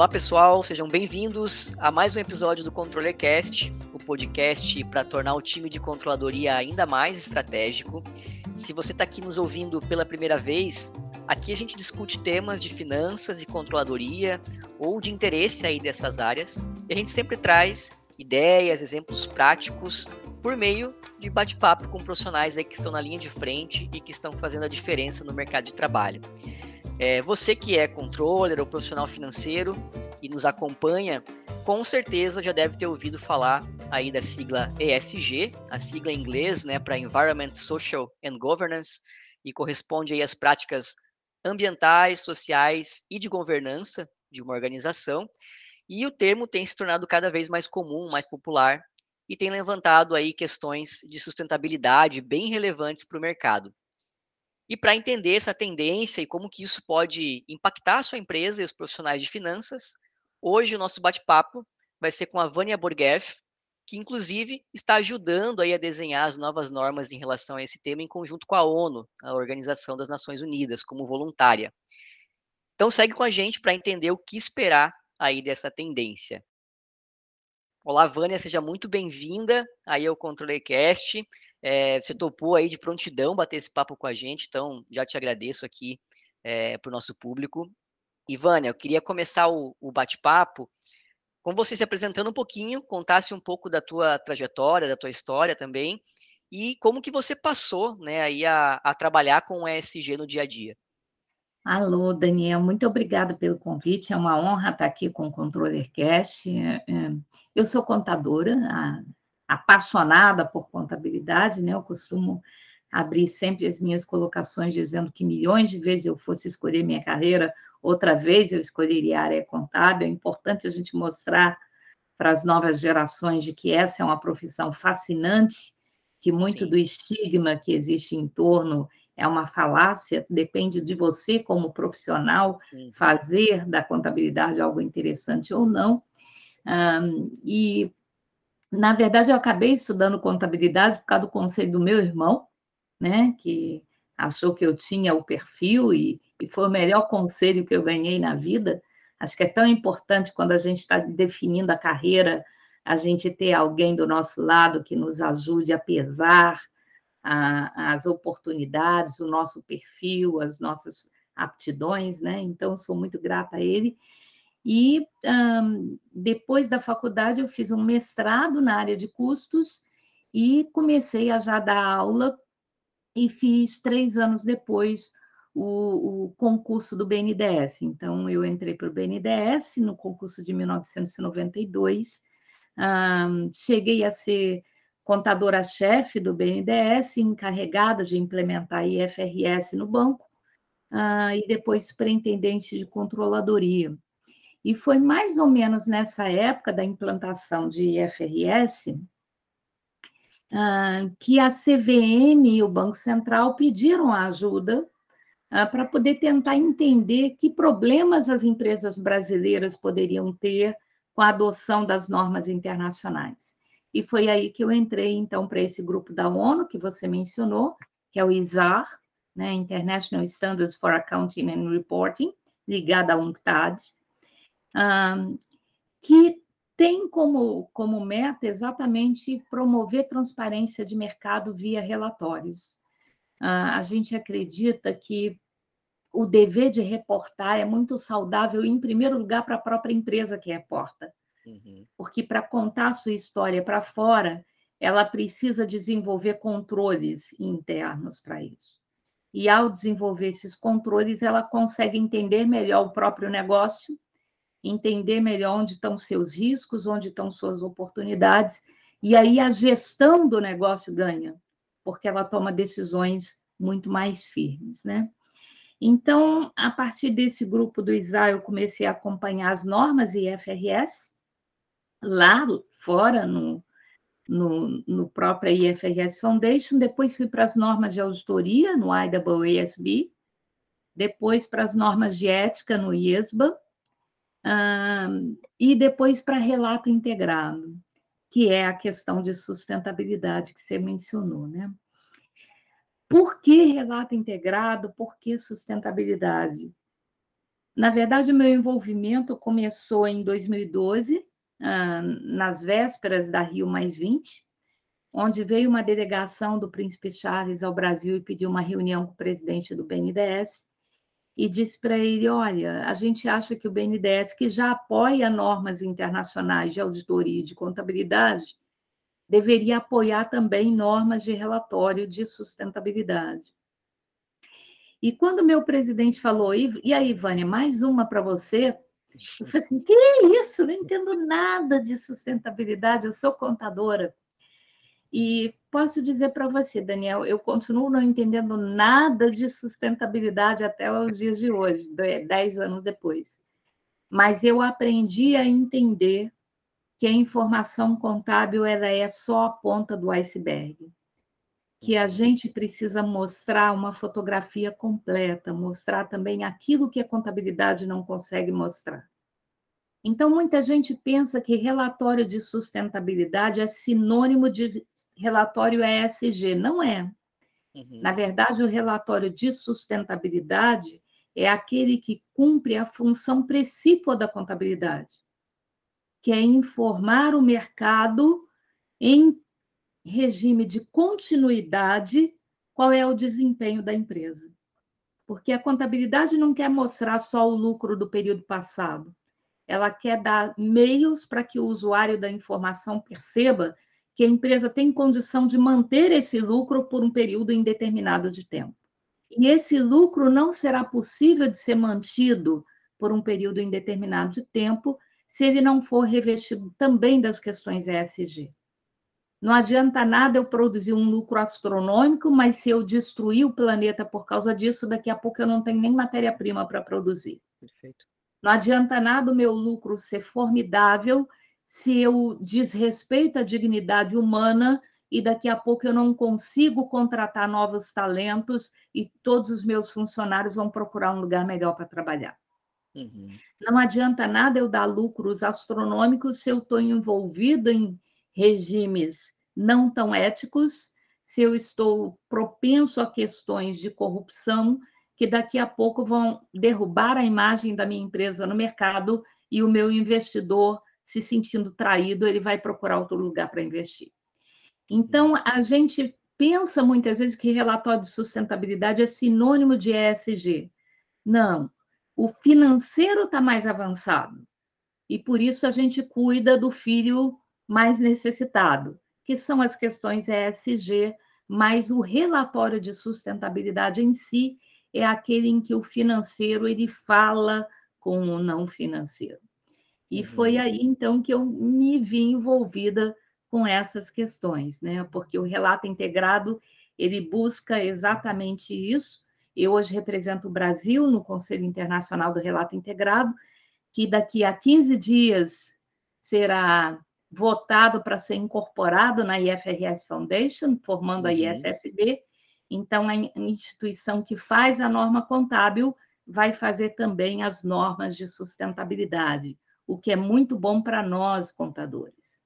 Olá pessoal, sejam bem-vindos a mais um episódio do ControllerCast, o podcast para tornar o time de controladoria ainda mais estratégico. Se você está aqui nos ouvindo pela primeira vez, aqui a gente discute temas de finanças e controladoria ou de interesse aí dessas áreas. E a gente sempre traz ideias, exemplos práticos por meio de bate-papo com profissionais aí que estão na linha de frente e que estão fazendo a diferença no mercado de trabalho. É, você que é controller ou profissional financeiro e nos acompanha, com certeza já deve ter ouvido falar aí da sigla ESG, a sigla em inglês, né, para Environment, Social and Governance, e corresponde aí às práticas ambientais, sociais e de governança de uma organização. E o termo tem se tornado cada vez mais comum, mais popular, e tem levantado aí questões de sustentabilidade bem relevantes para o mercado. E para entender essa tendência e como que isso pode impactar a sua empresa e os profissionais de finanças, hoje o nosso bate-papo vai ser com a Vânia Borgheff, que inclusive está ajudando aí a desenhar as novas normas em relação a esse tema em conjunto com a ONU, a Organização das Nações Unidas, como voluntária. Então segue com a gente para entender o que esperar aí dessa tendência. Olá, Vânia, seja muito bem-vinda aí ao ControllerCast. É, você topou aí de prontidão bater esse papo com a gente, então já te agradeço aqui é, para o nosso público. Ivânia, eu queria começar o, o bate-papo com você se apresentando um pouquinho, contasse um pouco da tua trajetória, da tua história também, e como que você passou né, aí a, a trabalhar com o ESG no dia a dia. Alô, Daniel, muito obrigada pelo convite. É uma honra estar aqui com o Controller Cash. Eu sou contadora, apaixonada por contabilidade, né? Eu costumo abrir sempre as minhas colocações dizendo que milhões de vezes eu fosse escolher minha carreira, outra vez eu escolheria a área contábil. É importante a gente mostrar para as novas gerações de que essa é uma profissão fascinante, que muito Sim. do estigma que existe em torno é uma falácia, depende de você como profissional fazer da contabilidade algo interessante ou não. Um, e na verdade, eu acabei estudando contabilidade por causa do conselho do meu irmão, né, que achou que eu tinha o perfil e, e foi o melhor conselho que eu ganhei na vida. Acho que é tão importante quando a gente está definindo a carreira, a gente ter alguém do nosso lado que nos ajude a pesar a, as oportunidades, o nosso perfil, as nossas aptidões, né? Então, sou muito grata a ele. E um, depois da faculdade, eu fiz um mestrado na área de custos e comecei a já dar aula e fiz três anos depois o, o concurso do BNDES. Então, eu entrei para o BNDES no concurso de 1992, um, cheguei a ser contadora-chefe do BNDES, encarregada de implementar IFRS no banco, uh, e depois superintendente de controladoria. E foi mais ou menos nessa época da implantação de IFRS ah, que a CVM e o Banco Central pediram ajuda ah, para poder tentar entender que problemas as empresas brasileiras poderiam ter com a adoção das normas internacionais. E foi aí que eu entrei, então, para esse grupo da ONU, que você mencionou, que é o ISAR, né, International Standards for Accounting and Reporting, ligado à UNCTAD, que tem como, como meta exatamente promover transparência de mercado via relatórios. Uh, a gente acredita que o dever de reportar é muito saudável, em primeiro lugar, para a própria empresa que reporta. Uhum. Porque para contar a sua história para fora, ela precisa desenvolver controles internos para isso. E ao desenvolver esses controles, ela consegue entender melhor o próprio negócio entender melhor onde estão seus riscos, onde estão suas oportunidades, e aí a gestão do negócio ganha, porque ela toma decisões muito mais firmes, né? Então, a partir desse grupo do ISA, eu comecei a acompanhar as normas IFRS, lá fora, no, no, no próprio IFRS Foundation, depois fui para as normas de auditoria, no IAASB, depois para as normas de ética, no IESBA, e depois para relato integrado, que é a questão de sustentabilidade que você mencionou, né? Por que relato integrado? Por que sustentabilidade? Na verdade, meu envolvimento começou em 2012, ah, nas vésperas da Rio Mais 20, onde veio uma delegação do Príncipe Charles ao Brasil e pediu uma reunião com o presidente do BNDES e disse para ele: Olha, a gente acha que o BNDES, que já apoia normas internacionais de auditoria e de contabilidade, deveria apoiar também normas de relatório de sustentabilidade. E quando meu presidente falou, e aí, Vânia, mais uma para você, eu falei assim: que isso? Não entendo nada de sustentabilidade, eu sou contadora. E posso dizer para você, Daniel, eu continuo não entendendo nada de sustentabilidade até os dias de hoje, dez anos depois. Mas eu aprendi a entender que a informação contábil ela é só a ponta do iceberg, que a gente precisa mostrar uma fotografia completa, mostrar também aquilo que a contabilidade não consegue mostrar. Então, muita gente pensa que relatório de sustentabilidade é sinônimo de relatório ESG. Não é. Uhum. Na verdade, o relatório de sustentabilidade é aquele que cumpre a função principal da contabilidade, que é informar o mercado em regime de continuidade qual é o desempenho da empresa. Porque a contabilidade não quer mostrar só o lucro do período passado, ela quer dar meios para que o usuário da informação perceba que a empresa tem condição de manter esse lucro por um período indeterminado de tempo. E esse lucro não será possível de ser mantido por um período indeterminado de tempo se ele não for revestido também das questões ESG. Não adianta nada eu produzir um lucro astronômico, mas se eu destruir o planeta por causa disso, daqui a pouco eu não tenho nem matéria-prima para produzir. Perfeito. Não adianta nada o meu lucro ser formidável se eu desrespeito a dignidade humana e daqui a pouco eu não consigo contratar novos talentos e todos os meus funcionários vão procurar um lugar melhor para trabalhar. Uhum. Não adianta nada eu dar lucros astronômicos se eu estou envolvido em regimes não tão éticos, se eu estou propenso a questões de corrupção que daqui a pouco vão derrubar a imagem da minha empresa no mercado e o meu investidor se sentindo traído, ele vai procurar outro lugar para investir. Então, a gente pensa muitas vezes que relatório de sustentabilidade é sinônimo de ESG. Não, o financeiro está mais avançado. E por isso a gente cuida do filho mais necessitado, que são as questões ESG, mas o relatório de sustentabilidade em si é aquele em que o financeiro ele fala com o não financeiro. E foi uhum. aí, então, que eu me vi envolvida com essas questões, né? Porque o relato integrado, ele busca exatamente isso. Eu hoje represento o Brasil no Conselho Internacional do Relato Integrado, que daqui a 15 dias será votado para ser incorporado na IFRS Foundation, formando a uhum. ISSB. Então, a instituição que faz a norma contábil vai fazer também as normas de sustentabilidade o que é muito bom para nós, contadores.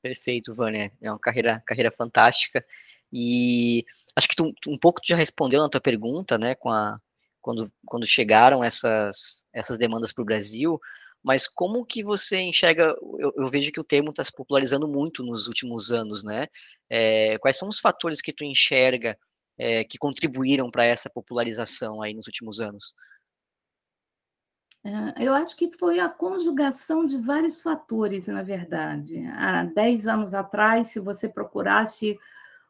Perfeito, Vânia. É uma carreira, carreira fantástica. E acho que tu, um pouco tu já respondeu na tua pergunta, né, com a, quando, quando chegaram essas, essas demandas para o Brasil, mas como que você enxerga, eu, eu vejo que o termo está se popularizando muito nos últimos anos, né, é, quais são os fatores que tu enxerga é, que contribuíram para essa popularização aí nos últimos anos? É, eu acho que foi a conjugação de vários fatores, na verdade. Há 10 anos atrás, se você procurasse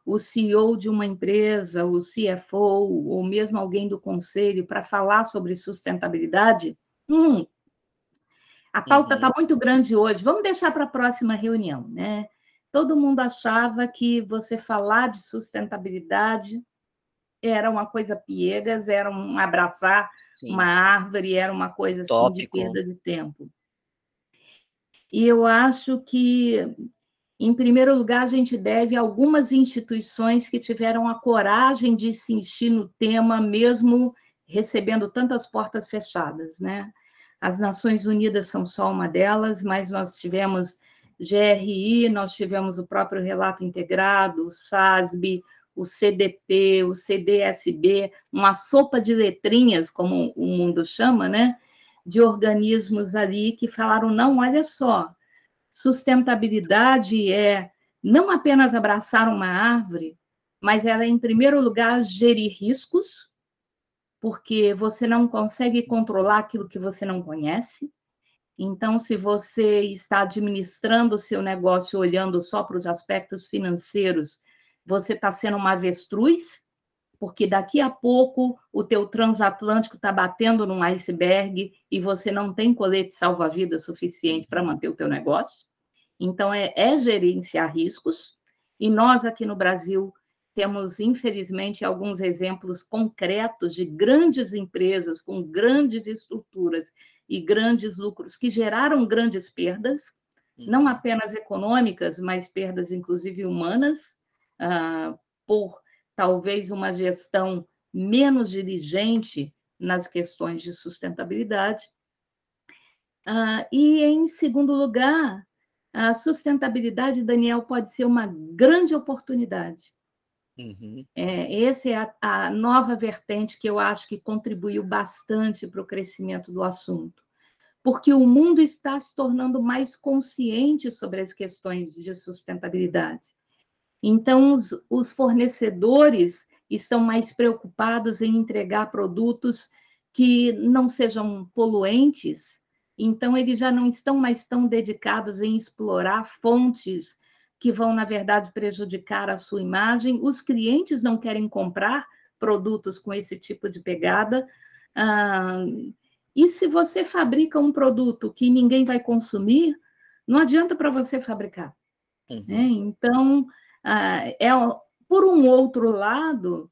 o CEO de uma empresa, o CFO, ou mesmo alguém do conselho para falar sobre sustentabilidade, hum, a pauta está uhum. muito grande hoje, vamos deixar para a próxima reunião, né? Todo mundo achava que você falar de sustentabilidade era uma coisa piegas, era um abraçar Sim. uma árvore, era uma coisa assim Tópico. de perda de tempo. E eu acho que, em primeiro lugar, a gente deve a algumas instituições que tiveram a coragem de insistir no tema, mesmo recebendo tantas portas fechadas, né? As Nações Unidas são só uma delas, mas nós tivemos GRI, nós tivemos o próprio relato integrado, o SASB, o CDP, o CDSB, uma sopa de letrinhas, como o mundo chama, né? de organismos ali que falaram: não, olha só, sustentabilidade é não apenas abraçar uma árvore, mas ela em primeiro lugar, gerir riscos, porque você não consegue controlar aquilo que você não conhece. Então, se você está administrando o seu negócio olhando só para os aspectos financeiros, você está sendo uma avestruz, porque daqui a pouco o teu transatlântico está batendo num iceberg e você não tem colete salva-vida suficiente para manter o teu negócio. Então, é, é gerenciar riscos. E nós aqui no Brasil temos, infelizmente, alguns exemplos concretos de grandes empresas com grandes estruturas e grandes lucros que geraram grandes perdas, não apenas econômicas, mas perdas, inclusive, humanas, uh, por talvez uma gestão menos diligente nas questões de sustentabilidade. Uh, e, em segundo lugar, a sustentabilidade, Daniel, pode ser uma grande oportunidade. Uhum. É, essa é a, a, nova vertente que eu acho que contribuiu bastante para o crescimento do assunto, porque o mundo está se tornando mais consciente sobre as questões de sustentabilidade. Então, os, os fornecedores estão mais preocupados em entregar produtos que não sejam poluentes, então eles já não estão mais tão dedicados em explorar fontes que vão, na verdade, prejudicar a sua imagem. Os clientes não querem comprar produtos com esse tipo de pegada. Ah, e se você fabrica um produto que ninguém vai consumir, não adianta para você fabricar. Uhum. Né? Então, ah, é, por um outro lado,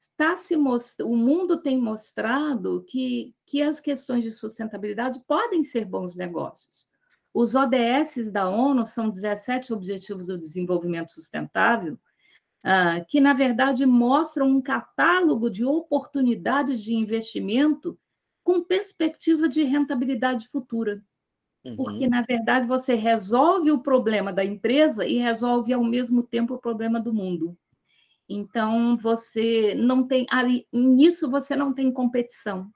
está se most... o mundo tem mostrado que, que as questões de sustentabilidade podem ser bons negócios. Os ODS da ONU são 17 Objetivos do Desenvolvimento Sustentável, ah, que, na verdade, mostram um catálogo de oportunidades de investimento com perspectiva de rentabilidade futura. Uhum. Porque, na verdade, você resolve o problema da empresa e resolve, ao mesmo tempo, o problema do mundo. Então, você não tem. Ali, nisso, você não tem competição,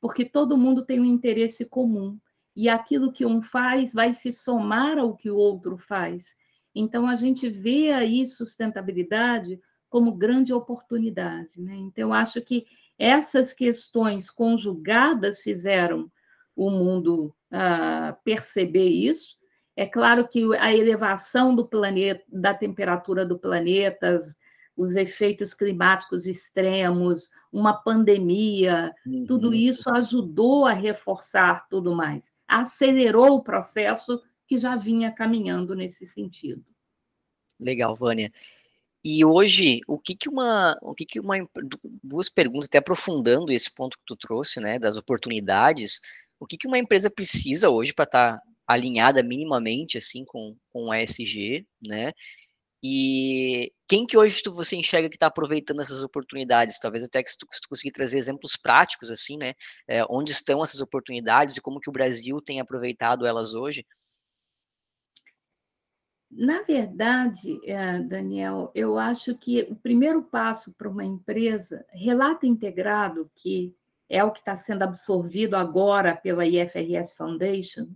porque todo mundo tem um interesse comum e aquilo que um faz vai se somar ao que o outro faz. Então, a gente vê aí sustentabilidade como grande oportunidade. Né? Então, eu acho que essas questões conjugadas fizeram o mundo ah, perceber isso. É claro que a elevação do planeta, da temperatura do planeta, os efeitos climáticos extremos, uma pandemia, uhum. tudo isso ajudou a reforçar tudo mais, acelerou o processo que já vinha caminhando nesse sentido. Legal, Vânia. E hoje, o que que uma, o que que uma duas perguntas até aprofundando esse ponto que tu trouxe, né, das oportunidades, o que que uma empresa precisa hoje para estar tá alinhada minimamente assim com com o ESG, né? E quem que hoje tu, você enxerga que está aproveitando essas oportunidades? Talvez até que se tu, tu conseguir trazer exemplos práticos, assim, né? É, onde estão essas oportunidades e como que o Brasil tem aproveitado elas hoje? Na verdade, é, Daniel, eu acho que o primeiro passo para uma empresa, relato integrado, que é o que está sendo absorvido agora pela IFRS Foundation,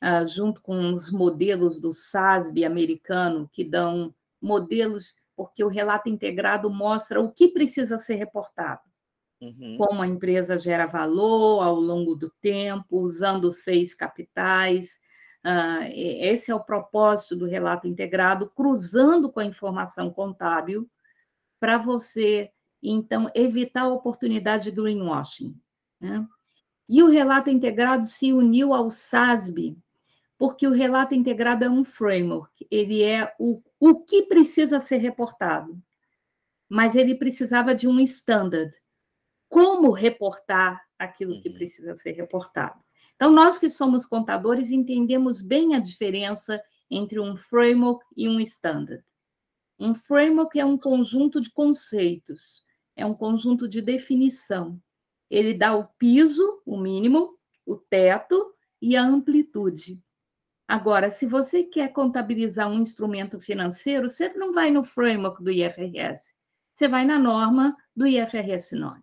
ah, junto com os modelos do SASB americano, que dão modelos, porque o relato integrado mostra o que precisa ser reportado. Uhum. Como a empresa gera valor ao longo do tempo, usando seis capitais. Uh, esse é o propósito do relato integrado, cruzando com a informação contábil, para você, então, evitar a oportunidade de greenwashing. Né? E o relato integrado se uniu ao SASB, porque o relato integrado é um framework, ele é o, o que precisa ser reportado, mas ele precisava de um standard. Como reportar aquilo que uhum. precisa ser reportado? Então, nós que somos contadores entendemos bem a diferença entre um framework e um standard. Um framework é um conjunto de conceitos, é um conjunto de definição. Ele dá o piso, o mínimo, o teto e a amplitude. Agora, se você quer contabilizar um instrumento financeiro, você não vai no framework do IFRS, você vai na norma do IFRS 9.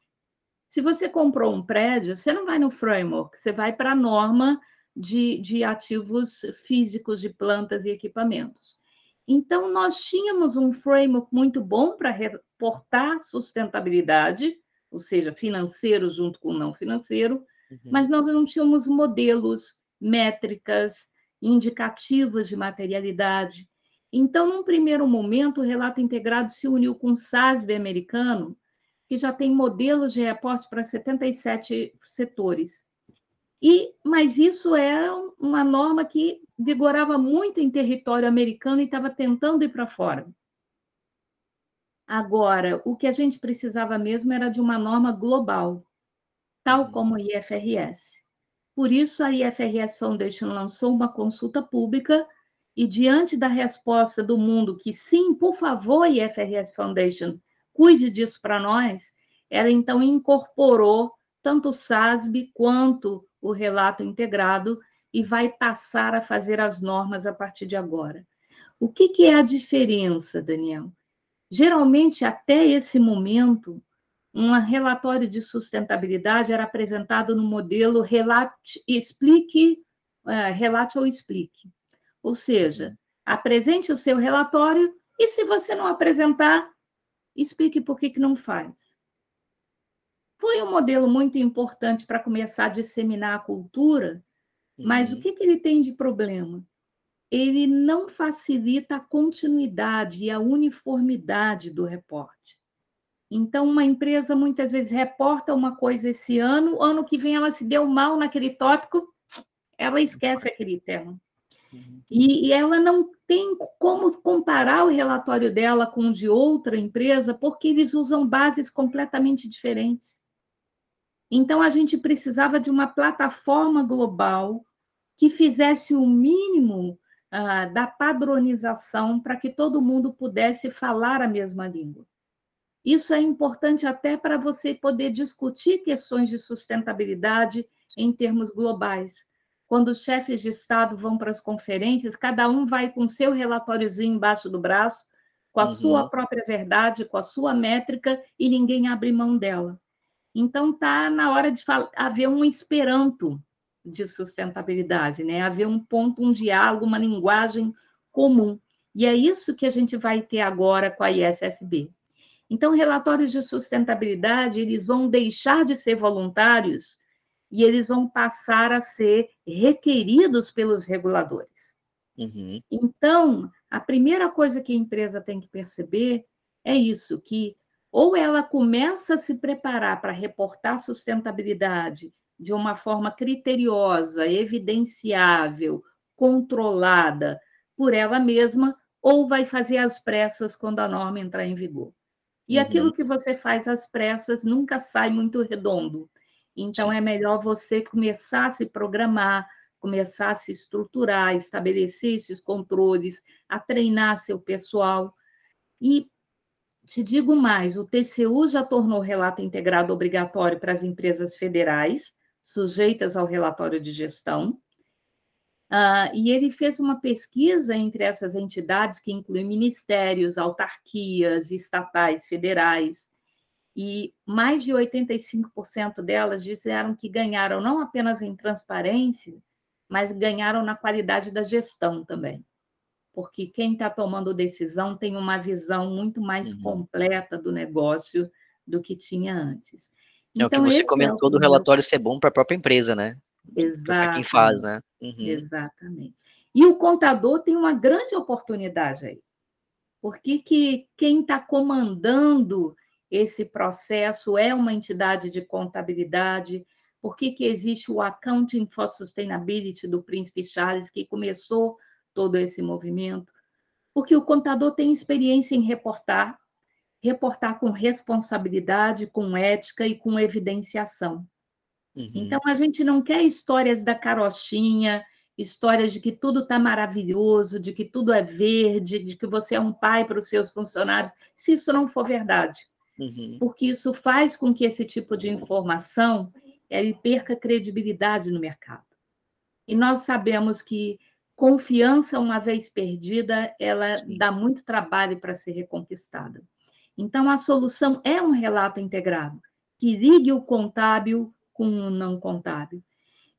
Se você comprou um prédio, você não vai no framework, você vai para a norma de, de ativos físicos de plantas e equipamentos. Então, nós tínhamos um framework muito bom para reportar sustentabilidade, ou seja, financeiro junto com não financeiro, uhum. mas nós não tínhamos modelos, métricas, indicativos de materialidade. Então, num primeiro momento, o relato integrado se uniu com o SASB americano, que já tem modelos de reporte para 77 setores. E, mas isso é uma norma que vigorava muito em território americano e estava tentando ir para fora. Agora, o que a gente precisava mesmo era de uma norma global, tal uhum. como a IFRS. Por isso, a IFRS Foundation lançou uma consulta pública e, diante da resposta do mundo que sim, por favor, IFRS Foundation, cuide disso para nós, ela então incorporou tanto o SASB quanto o relato integrado e vai passar a fazer as normas a partir de agora. O que, que é a diferença, Daniel? Geralmente, até esse momento, um relatório de sustentabilidade era apresentado no modelo relate, explique, é, relate ou explique. Ou seja, apresente o seu relatório e, se você não apresentar, explique por que, que não faz. Foi um modelo muito importante para começar a disseminar a cultura, mas uhum. o que, que ele tem de problema? Ele não facilita a continuidade e a uniformidade do reporte. Então, uma empresa muitas vezes reporta uma coisa esse ano, ano que vem ela se deu mal naquele tópico, ela esquece aquele tema. Uhum. E, e, ela não tem como comparar o relatório dela com o de outra empresa, porque eles usam bases completamente diferentes. Então, a gente precisava de uma plataforma global que fizesse o mínimo uh, da padronização para que todo mundo pudesse falar a mesma língua. Isso é importante até para você poder discutir questões de sustentabilidade em termos globais. Quando os chefes de Estado vão para as conferências, cada um vai com seu relatóriozinho embaixo do braço, com a uhum. sua própria verdade, com a sua métrica, e ninguém abre mão dela. Então, está na hora de haver um esperanto de sustentabilidade, né? haver um ponto, um diálogo, uma linguagem comum. E é isso que a gente vai ter agora com a ISSB. Então, relatórios de sustentabilidade, eles vão deixar de ser voluntários e eles vão passar a ser requeridos pelos reguladores. Uhum. Então, a primeira coisa que a empresa tem que perceber é isso, que ou ela começa a se preparar para reportar sustentabilidade de uma forma criteriosa, evidenciável, controlada por ela mesma, ou vai fazer às pressas quando a norma entrar em vigor. E uhum. aquilo que você faz às pressas nunca sai muito redondo. Então, Sim. é melhor você começar a se programar, começar a se estruturar, estabelecer esses controles, a treinar seu pessoal. E te digo mais: o TCU já tornou o relato integrado obrigatório para as empresas federais, sujeitas ao relatório de gestão. Uh, e ele fez uma pesquisa entre essas entidades, que inclui ministérios, autarquias, estatais, federais, e mais de 85% delas disseram que ganharam não apenas em transparência, mas ganharam na qualidade da gestão também porque quem está tomando decisão tem uma visão muito mais uhum. completa do negócio do que tinha antes. Então, é o que então, você comentou é do relatório ser bom para a própria empresa, né? Exato. quem faz, né? Uhum. Exatamente. E o contador tem uma grande oportunidade aí. Porque que quem está comandando esse processo é uma entidade de contabilidade, por que, que existe o Accounting for Sustainability do Príncipe Charles, que começou todo esse movimento, porque o contador tem experiência em reportar, reportar com responsabilidade, com ética e com evidenciação. Uhum. Então, a gente não quer histórias da carochinha, histórias de que tudo está maravilhoso, de que tudo é verde, de que você é um pai para os seus funcionários, se isso não for verdade. Uhum. Porque isso faz com que esse tipo de informação ele perca credibilidade no mercado. E nós sabemos que Confiança, uma vez perdida, ela Sim. dá muito trabalho para ser reconquistada. Então, a solução é um relato integrado. que ligue o contábil com o não contábil.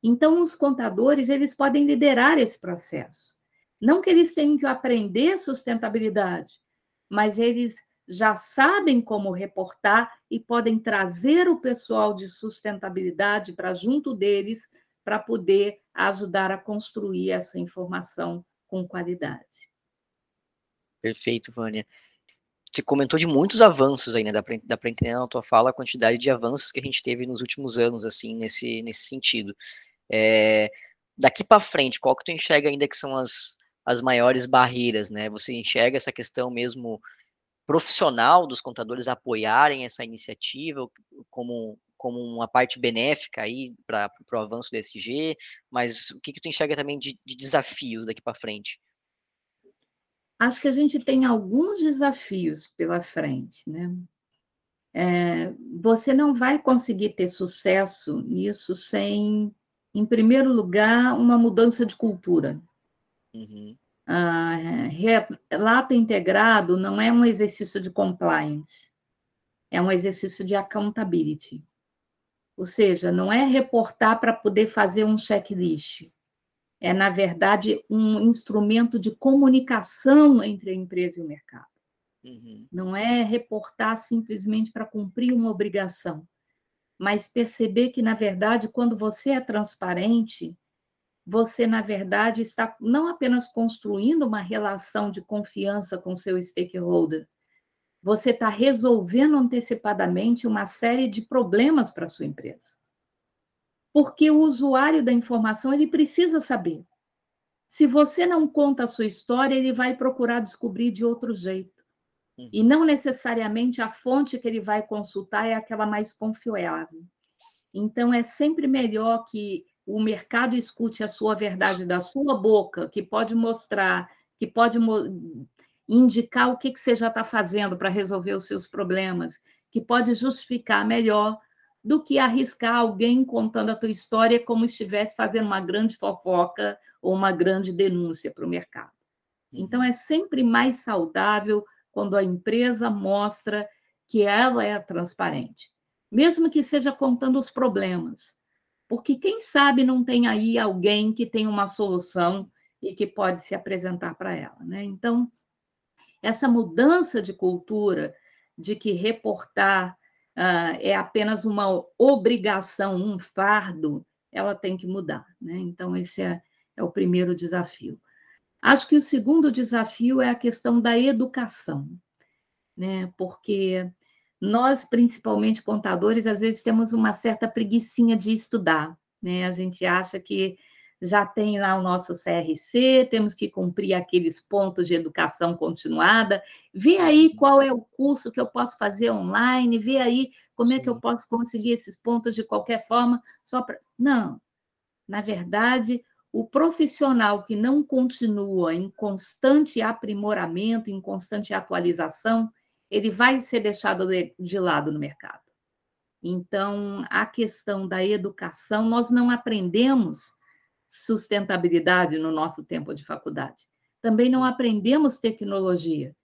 Então, os contadores, eles podem liderar esse processo. Não que eles tenham que aprender sustentabilidade, mas eles já sabem como reportar e podem trazer o pessoal de sustentabilidade para junto deles para poder ajudar a construir essa informação com qualidade. Perfeito, Vânia. Você comentou de muitos avanços aí, né? Dá para entender na tua fala a quantidade de avanços que a gente teve nos últimos anos, assim, nesse, nesse sentido. É, daqui para frente, qual que tu enxerga ainda que são as, as maiores barreiras, né? Você enxerga essa questão mesmo profissional dos contadores apoiarem essa iniciativa como, como uma parte benéfica aí para o avanço do SG, mas o que, que tu enxerga também de, de desafios daqui para frente? Acho que a gente tem alguns desafios pela frente, né? É, você não vai conseguir ter sucesso nisso sem em primeiro lugar, uma mudança de cultura. Uhum. Ah, relato integrado não é um exercício de compliance, é um exercício de accountability. Ou seja, não é reportar para poder fazer um checklist. É, na verdade, um instrumento de comunicação entre a empresa e o mercado. Uhum. Não é reportar simplesmente para cumprir uma obrigação mas perceber que, na verdade, quando você é transparente, você, na verdade, está não apenas construindo uma relação de confiança com seu stakeholder, você está resolvendo antecipadamente uma série de problemas para a sua empresa. Porque o usuário da informação ele precisa saber. Se você não conta a sua história, ele vai procurar descobrir de outro jeito. E não necessariamente a fonte que ele vai consultar é aquela mais confiável. Então, é sempre melhor que o mercado escute a sua verdade da sua boca, que pode mostrar, que pode indicar o que, que você já está fazendo para resolver os seus problemas, que pode justificar melhor do que arriscar alguém contando a tua história como se estivesse fazendo uma grande fofoca ou uma grande denúncia para o mercado. Então, é sempre mais saudável quando a empresa mostra que ela é transparente, mesmo que seja contando os problemas, porque quem sabe não tem aí alguém que tem uma solução e que pode se apresentar para ela, né? Então, essa mudança de cultura de que reportar uh, é apenas uma obrigação, um fardo, ela tem que mudar, né? Então, esse é, é o primeiro desafio. Acho que o segundo desafio é a questão da educação, né? Porque nós, principalmente contadores, às vezes temos uma certa preguiçinha de estudar, né? A gente acha que já tem lá o nosso CRC, temos que cumprir aqueles pontos de educação continuada, vê aí qual é o curso que eu posso fazer online, vê aí como Sim. é que eu posso conseguir esses pontos de qualquer forma, só para. Não. Na verdade, o profissional que não continua em constante aprimoramento, em constante atualização, ele vai ser deixado de lado no mercado. Então, a questão da educação, nós não aprendemos sustentabilidade no nosso tempo de faculdade. Também não aprendemos tecnologia.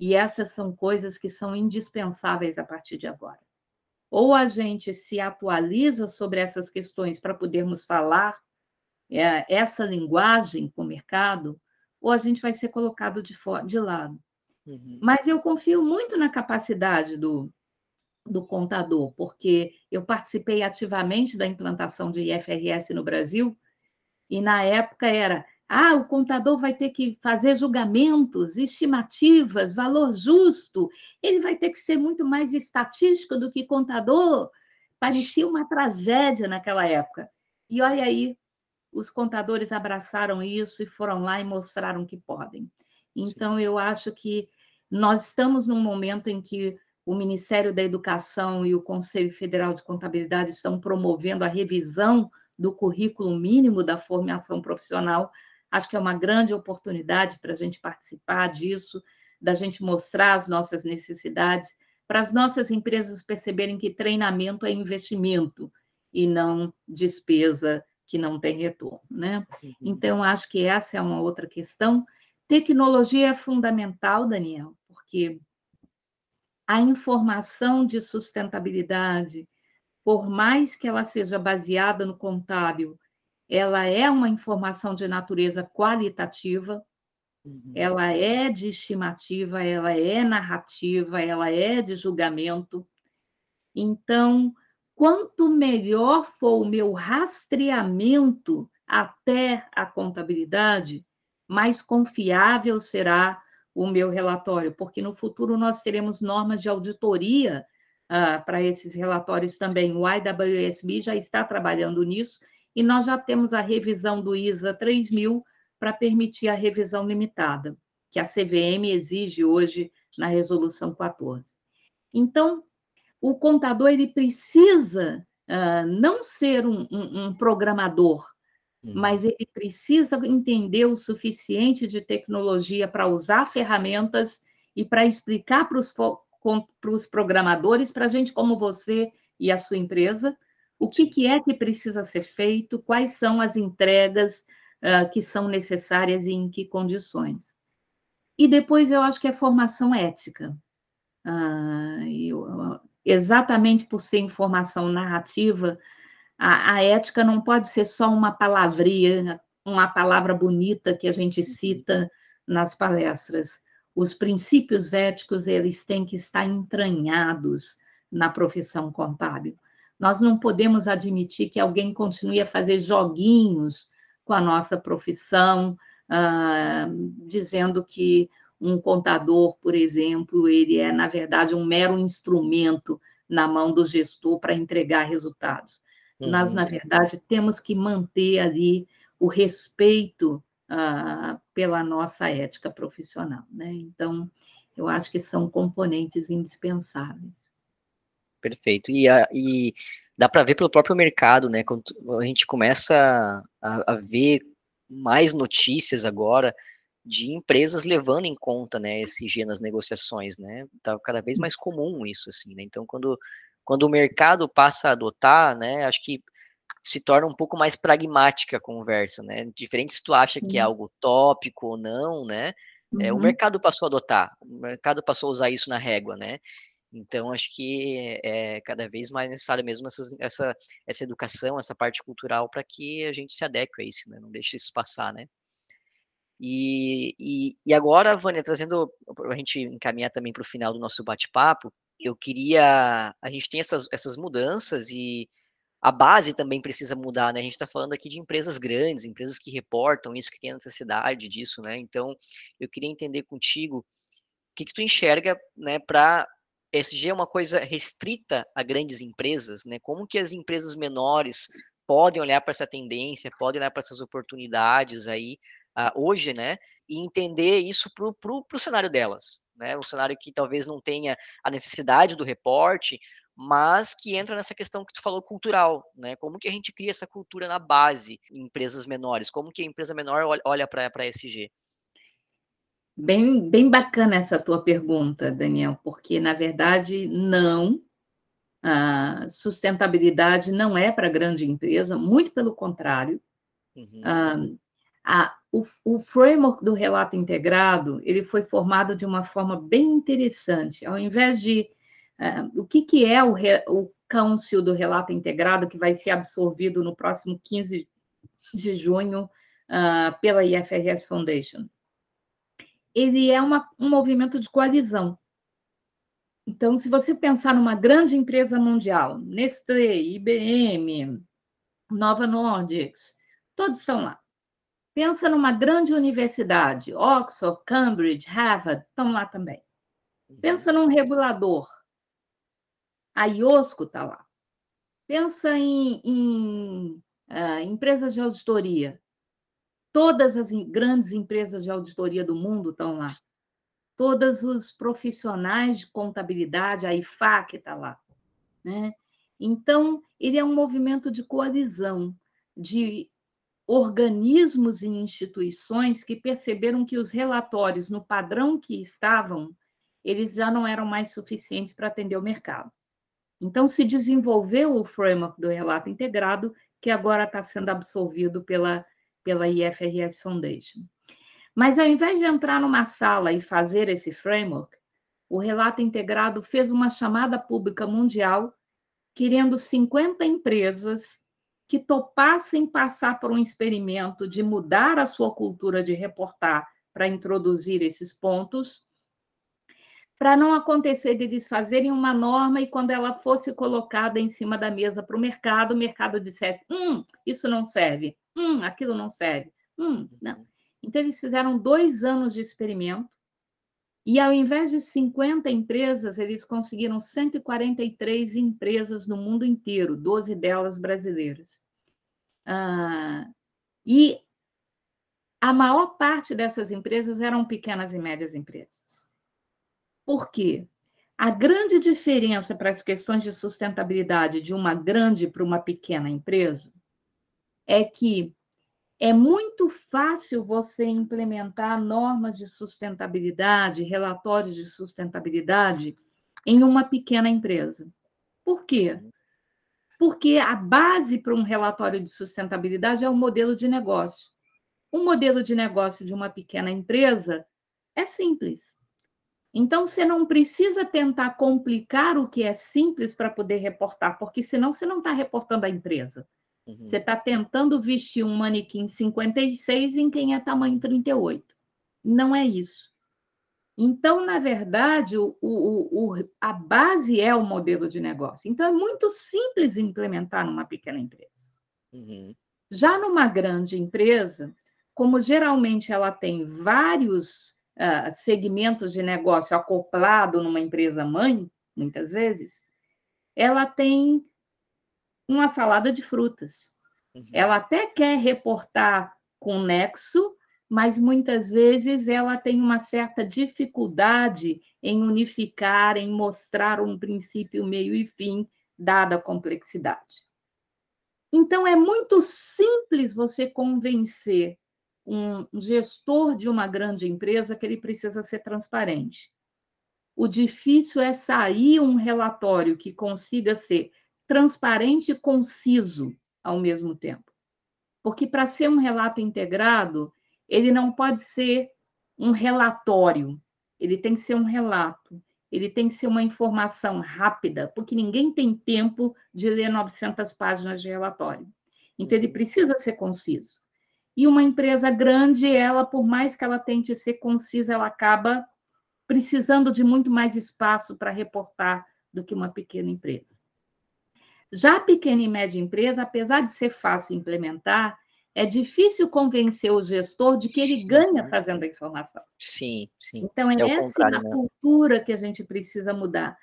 E essas são coisas que são indispensáveis a partir de agora. Ou a gente se atualiza sobre essas questões para podermos falar é, essa linguagem com o mercado, ou a gente vai ser colocado de, de lado. Uhum. Mas eu confio muito na capacidade do, do contador, porque eu participei ativamente da implantação de IFRS no Brasil, e na época era: ah, o contador vai ter que fazer julgamentos, estimativas, valor justo, ele vai ter que ser muito mais estatístico do que contador. Parecia uma tragédia naquela época. E olha aí, os contadores abraçaram isso e foram lá e mostraram que podem. Então, Sim. eu acho que nós estamos num momento em que o Ministério da Educação e o Conselho Federal de Contabilidade estão promovendo a revisão do currículo mínimo da formação profissional. Acho que é uma grande oportunidade para a gente participar disso, da gente mostrar as nossas necessidades, para as nossas empresas perceberem que treinamento é investimento e não despesa que não tem retorno, né? Então, acho que essa é uma outra questão. Tecnologia é fundamental, Daniel, porque a informação de sustentabilidade, por mais que ela seja baseada no contábil, ela é uma informação de natureza qualitativa, uhum. ela é de estimativa, ela é narrativa, ela é de julgamento. Então, quanto melhor for o meu rastreamento até a contabilidade, mais confiável será o meu relatório, porque no futuro nós teremos normas de auditoria uh, para esses relatórios também. O IWSB já está trabalhando nisso e nós já temos a revisão do ISA 3000 para permitir a revisão limitada, que a CVM exige hoje na resolução 14. Então, o contador ele precisa uh, não ser um, um, um programador, uhum. mas ele precisa entender o suficiente de tecnologia para usar ferramentas e para explicar para os, para os programadores, para a gente como você e a sua empresa, o que, que é que precisa ser feito, quais são as entregas uh, que são necessárias e em que condições. E depois eu acho que é formação ética. Uh, eu, exatamente por ser informação narrativa, a, a, ética não pode ser só uma palavrinha, uma palavra bonita que a gente cita nas palestras. Os princípios éticos, eles têm que estar entranhados na profissão contábil. Nós não podemos admitir que alguém continue a fazer joguinhos com a nossa profissão, ah, dizendo que um contador, por exemplo, ele é, na verdade, um mero instrumento na mão do gestor para entregar resultados. Uhum. Nós, na verdade, temos que manter ali o respeito uh, pela nossa ética profissional. Né? Então, eu acho que são componentes indispensáveis. Perfeito. E, a, e dá para ver pelo próprio mercado, né? Quando a gente começa a, a ver mais notícias agora de empresas levando em conta, né, SG nas negociações, né, tá cada vez mais comum isso, assim, né, então quando, quando o mercado passa a adotar, né, acho que se torna um pouco mais pragmática a conversa, né, diferente se tu acha que é algo tópico ou não, né, uhum. é, o uhum. mercado passou a adotar, o mercado passou a usar isso na régua, né, então, acho que é cada vez mais necessário mesmo essa, essa, essa educação, essa parte cultural, para que a gente se adeque a isso, né? não deixe isso passar, né? E, e, e agora, Vânia, trazendo para a gente encaminhar também para o final do nosso bate-papo, eu queria. A gente tem essas, essas mudanças e a base também precisa mudar, né? A gente está falando aqui de empresas grandes, empresas que reportam isso, que têm necessidade disso, né? Então, eu queria entender contigo o que, que tu enxerga, né, para SG é uma coisa restrita a grandes empresas, né? Como que as empresas menores podem olhar para essa tendência, podem olhar para essas oportunidades aí uh, hoje, né? E entender isso para o cenário delas, né? Um cenário que talvez não tenha a necessidade do reporte, mas que entra nessa questão que tu falou cultural, né? Como que a gente cria essa cultura na base em empresas menores? Como que a empresa menor olha para a SG? Bem, bem bacana essa tua pergunta, Daniel, porque na verdade não, a sustentabilidade não é para grande empresa, muito pelo contrário. Uhum. A, o, o, framework do relato integrado ele foi formado de uma forma bem interessante. Ao invés de uh, o que, que é o, re, o council do relato integrado que vai ser absorvido no próximo 15 de junho uh, pela IFRS Foundation? Ele é uma, um movimento de coalizão. Então, se você pensar numa grande empresa mundial, Nestlé, IBM, Nova Nordics, todos estão lá. Pensa numa grande universidade, Oxford, Cambridge, Harvard, estão lá também. Pensa num regulador, a IOSCO está lá. Pensa em, em uh, empresas de auditoria. Todas as grandes empresas de auditoria do mundo estão lá. Todos os profissionais de contabilidade, a IFAC está lá. Né? Então, ele é um movimento de coalizão, de organismos e instituições que perceberam que os relatórios, no padrão que estavam, eles já não eram mais suficientes para atender o mercado. Então, se desenvolveu o framework do relato integrado, que agora está sendo absolvido pela, pela IFRS Foundation. Mas, ao invés de entrar numa sala e fazer esse framework, o relato integrado fez uma chamada pública mundial querendo 50 empresas que topassem passar por um experimento de mudar a sua cultura de reportar para introduzir esses pontos, para não acontecer de eles fazerem uma norma e quando ela fosse colocada em cima da mesa para o mercado, o mercado dissesse: hum, isso não serve, hum, aquilo não serve, hum, não. Então, eles fizeram dois anos de experimento e, ao invés de 50 empresas, eles conseguiram 143 empresas no mundo inteiro, 12 delas brasileiras. Ah, e a maior parte dessas empresas eram pequenas e médias empresas. Por quê? A grande diferença para as questões de sustentabilidade de uma grande para uma pequena empresa é que é muito fácil você implementar normas de sustentabilidade, relatórios de sustentabilidade em uma pequena empresa. Por quê? Porque a base para um relatório de sustentabilidade é o modelo de negócio. O modelo de negócio de uma pequena empresa é simples. Então, você não precisa tentar complicar o que é simples para poder reportar, porque senão você não está reportando a empresa. Uhum. Você está tentando vestir um manequim 56 em quem é tamanho 38. Não é isso. Então, na verdade, o, o, o, a base é o modelo de negócio. Então, é muito simples implementar numa pequena empresa. Uhum. Já numa grande empresa, como geralmente ela tem vários uh, segmentos de negócio acoplado numa empresa mãe, muitas vezes, ela tem uma salada de frutas. Uhum. Ela até quer reportar com nexo, mas muitas vezes ela tem uma certa dificuldade em unificar, em mostrar um princípio, meio e fim, dada a complexidade. Então, é muito simples você convencer um gestor de uma grande empresa que ele precisa ser transparente. O difícil é sair um relatório que consiga ser transparente e conciso ao mesmo tempo. Porque para ser um relato integrado, ele não pode ser um relatório, ele tem que ser um relato, ele tem que ser uma informação rápida, porque ninguém tem tempo de ler 900 páginas de relatório. Então, ele precisa ser conciso. E uma empresa grande, ela, por mais que ela tente ser concisa, ela acaba precisando de muito mais espaço para reportar do que uma pequena empresa. Já a pequena e média empresa, apesar de ser fácil implementar, é difícil convencer o gestor de que ele sim. ganha fazendo a informação. Sim, sim. Então, é, é essa a né? cultura que a gente precisa mudar.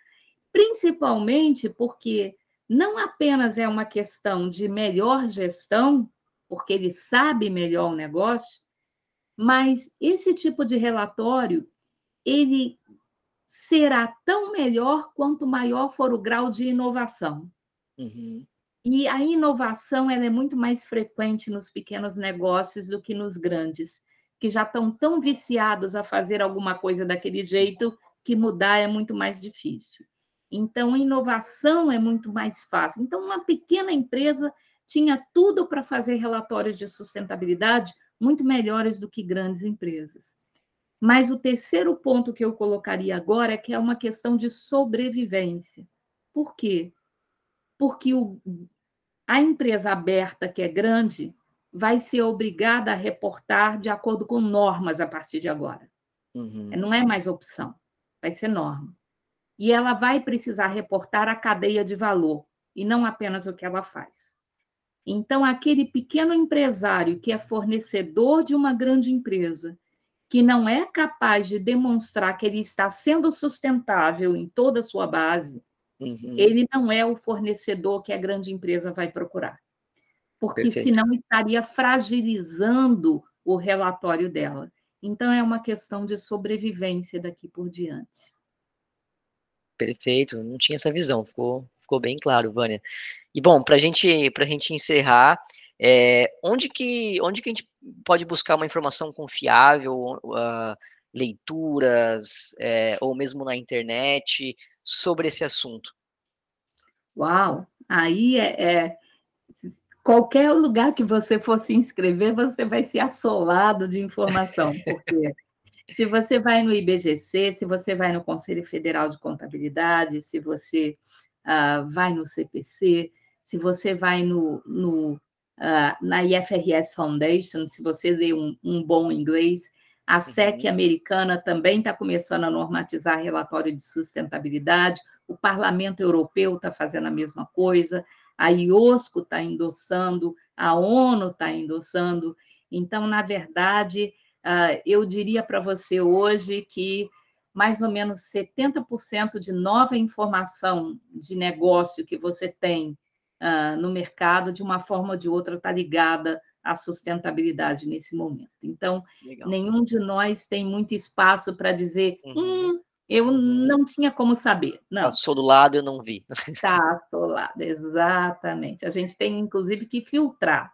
Principalmente porque não apenas é uma questão de melhor gestão, porque ele sabe melhor o negócio, mas esse tipo de relatório, ele será tão melhor quanto maior for o grau de inovação. Uhum. E a inovação ela é muito mais frequente nos pequenos negócios do que nos grandes, que já estão tão viciados a fazer alguma coisa daquele jeito que mudar é muito mais difícil. Então, inovação é muito mais fácil. Então, uma pequena empresa tinha tudo para fazer relatórios de sustentabilidade muito melhores do que grandes empresas. Mas o terceiro ponto que eu colocaria agora é que é uma questão de sobrevivência. Por quê? porque o, a empresa aberta, que é grande, vai ser obrigada a reportar de acordo com normas a partir de agora. Uhum. Não é mais opção, vai ser norma. E ela vai precisar reportar a cadeia de valor, e não apenas o que ela faz. Então, aquele pequeno empresário que é fornecedor de uma grande empresa, que não é capaz de demonstrar que ele está sendo sustentável em toda a sua base, Uhum. Ele não é o fornecedor que a grande empresa vai procurar, porque Perfeito. senão estaria fragilizando o relatório dela. Então, é uma questão de sobrevivência daqui por diante. Perfeito, não tinha essa visão, ficou, ficou bem claro, Vânia. E bom, para gente, a gente encerrar, é, onde, que, onde que a gente pode buscar uma informação confiável, uh, leituras, é, ou mesmo na internet, sobre esse assunto? Uau! Aí é, é, qualquer lugar que você for se inscrever, você vai ser assolado de informação, porque se você vai no IBGC, se você vai no Conselho Federal de Contabilidade, se você uh, vai no CPC, se você vai no, no uh, na IFRS Foundation, se você lê um, um bom inglês, a SEC uhum. americana também está começando a normatizar relatório de sustentabilidade, o Parlamento Europeu está fazendo a mesma coisa, a IOSCO está endossando, a ONU está endossando. Então, na verdade, uh, eu diria para você hoje que mais ou menos 70% de nova informação de negócio que você tem uh, no mercado, de uma forma ou de outra, está ligada à sustentabilidade nesse momento. Então, Legal. nenhum de nós tem muito espaço para dizer, uhum. hum, eu uhum. não tinha como saber. Não. Passou do lado, eu não vi. Passou do lado, exatamente. A gente tem, inclusive, que filtrar,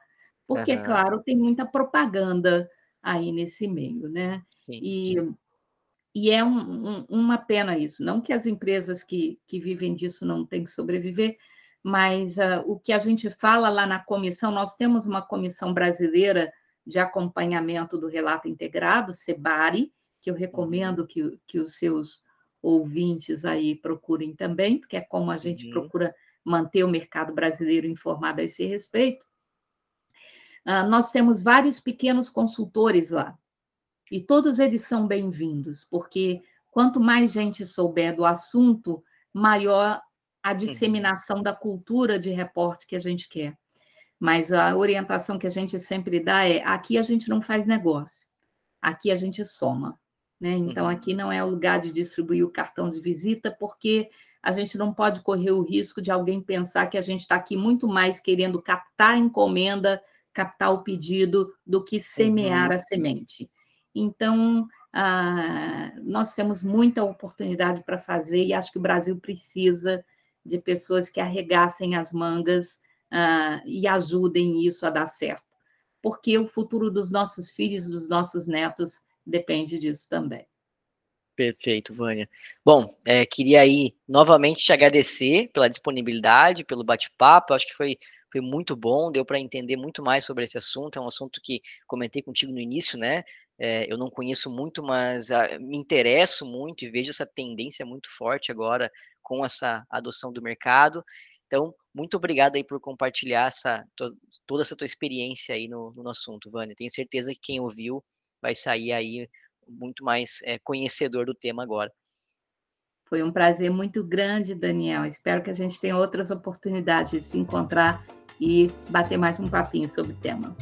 porque, uhum. claro, tem muita propaganda aí nesse meio, né? Sim, e sim. E é um, um, uma pena isso, não que as empresas que, que vivem disso não têm que sobreviver, mas uh, o que a gente fala lá na comissão, nós temos uma comissão brasileira de acompanhamento do relato integrado, SEBARI, que eu recomendo uhum. que, que os seus ouvintes aí procurem também, porque é como a gente uhum. procura manter o mercado brasileiro informado a esse respeito. Uh, nós temos vários pequenos consultores lá, e todos eles são bem-vindos, porque quanto mais gente souber do assunto, maior a uhum. disseminação da cultura de repórter que a gente quer. Mas a orientação que a gente sempre dá é: aqui a gente não faz negócio, aqui a gente soma. Né? Então, uhum. aqui não é o lugar de distribuir o cartão de visita, porque a gente não pode correr o risco de alguém pensar que a gente está aqui muito mais querendo captar a encomenda, captar o pedido, do que semear uhum. a semente. Então, ah, nós temos muita oportunidade para fazer e acho que o Brasil precisa de pessoas que arregassem as mangas ah, e ajudem isso a dar certo, porque o futuro dos nossos filhos, dos nossos netos, depende disso também. Perfeito, Vânia. Bom, é, queria aí novamente te agradecer pela disponibilidade, pelo bate-papo. Acho que foi, foi muito bom, deu para entender muito mais sobre esse assunto. É um assunto que comentei contigo no início, né? É, eu não conheço muito, mas ah, me interesso muito e vejo essa tendência muito forte agora com essa adoção do mercado. Então, muito obrigado aí por compartilhar essa, to, toda essa tua experiência aí no, no assunto, Vânia. Tenho certeza que quem ouviu vai sair aí muito mais é, conhecedor do tema agora. Foi um prazer muito grande, Daniel. Espero que a gente tenha outras oportunidades de se encontrar e bater mais um papinho sobre o tema.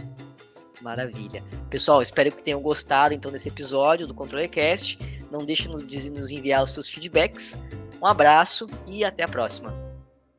Maravilha. Pessoal, espero que tenham gostado então desse episódio do ControleCast. Não deixe de nos enviar os seus feedbacks. Um abraço e até a próxima.